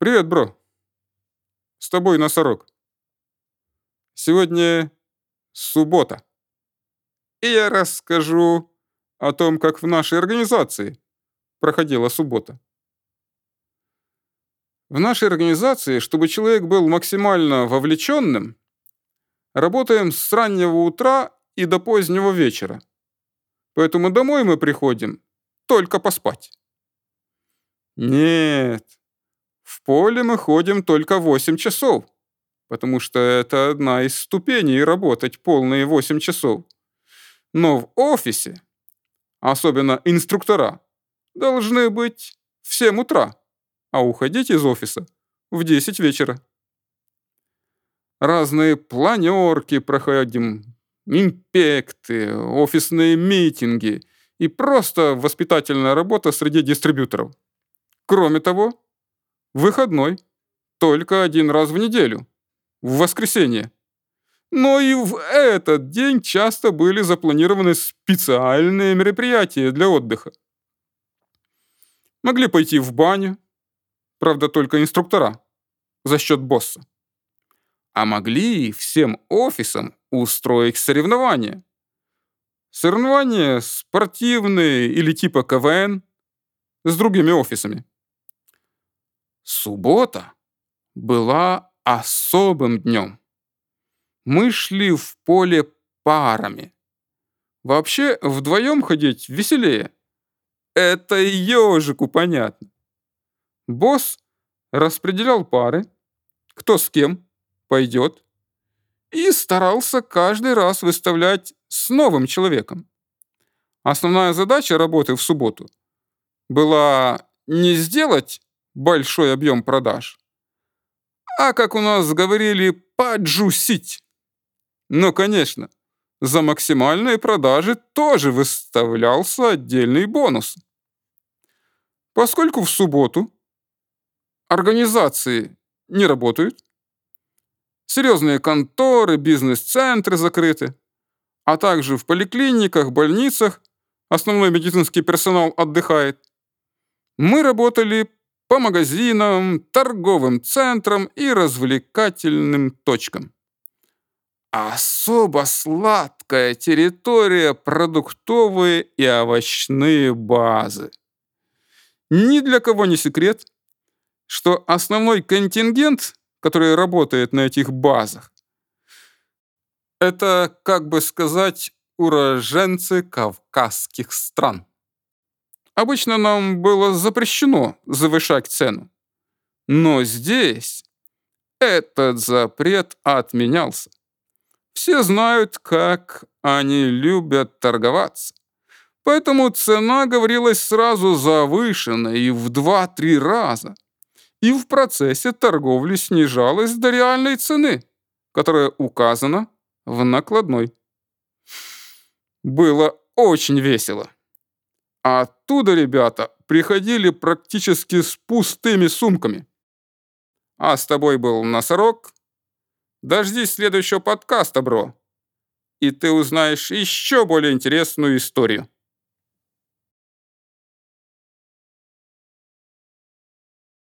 Привет, бро. С тобой носорог. Сегодня суббота. И я расскажу о том, как в нашей организации проходила суббота. В нашей организации, чтобы человек был максимально вовлеченным, работаем с раннего утра и до позднего вечера. Поэтому домой мы приходим только поспать. Нет, поле мы ходим только 8 часов, потому что это одна из ступеней работать полные 8 часов. Но в офисе, особенно инструктора, должны быть в 7 утра, а уходить из офиса в 10 вечера. Разные планерки проходим, импекты, офисные митинги и просто воспитательная работа среди дистрибьюторов. Кроме того, выходной только один раз в неделю, в воскресенье. Но и в этот день часто были запланированы специальные мероприятия для отдыха. Могли пойти в баню, правда только инструктора, за счет босса. А могли всем офисам устроить соревнования. Соревнования спортивные или типа КВН с другими офисами. Суббота была особым днем. Мы шли в поле парами. Вообще, вдвоем ходить веселее. Это ежику понятно. Босс распределял пары, кто с кем пойдет, и старался каждый раз выставлять с новым человеком. Основная задача работы в субботу была не сделать большой объем продаж, а, как у нас говорили, поджусить. Но, конечно, за максимальные продажи тоже выставлялся отдельный бонус. Поскольку в субботу организации не работают, серьезные конторы, бизнес-центры закрыты, а также в поликлиниках, больницах основной медицинский персонал отдыхает, мы работали по магазинам, торговым центрам и развлекательным точкам. Особо сладкая территория продуктовые и овощные базы. Ни для кого не секрет, что основной контингент, который работает на этих базах, это, как бы сказать, уроженцы кавказских стран. Обычно нам было запрещено завышать цену. Но здесь этот запрет отменялся. Все знают, как они любят торговаться. Поэтому цена говорилась сразу завышена и в 2-3 раза. И в процессе торговли снижалась до реальной цены, которая указана в накладной. Было очень весело. А оттуда ребята приходили практически с пустыми сумками. А с тобой был носорог. Дождись следующего подкаста, бро. И ты узнаешь еще более интересную историю.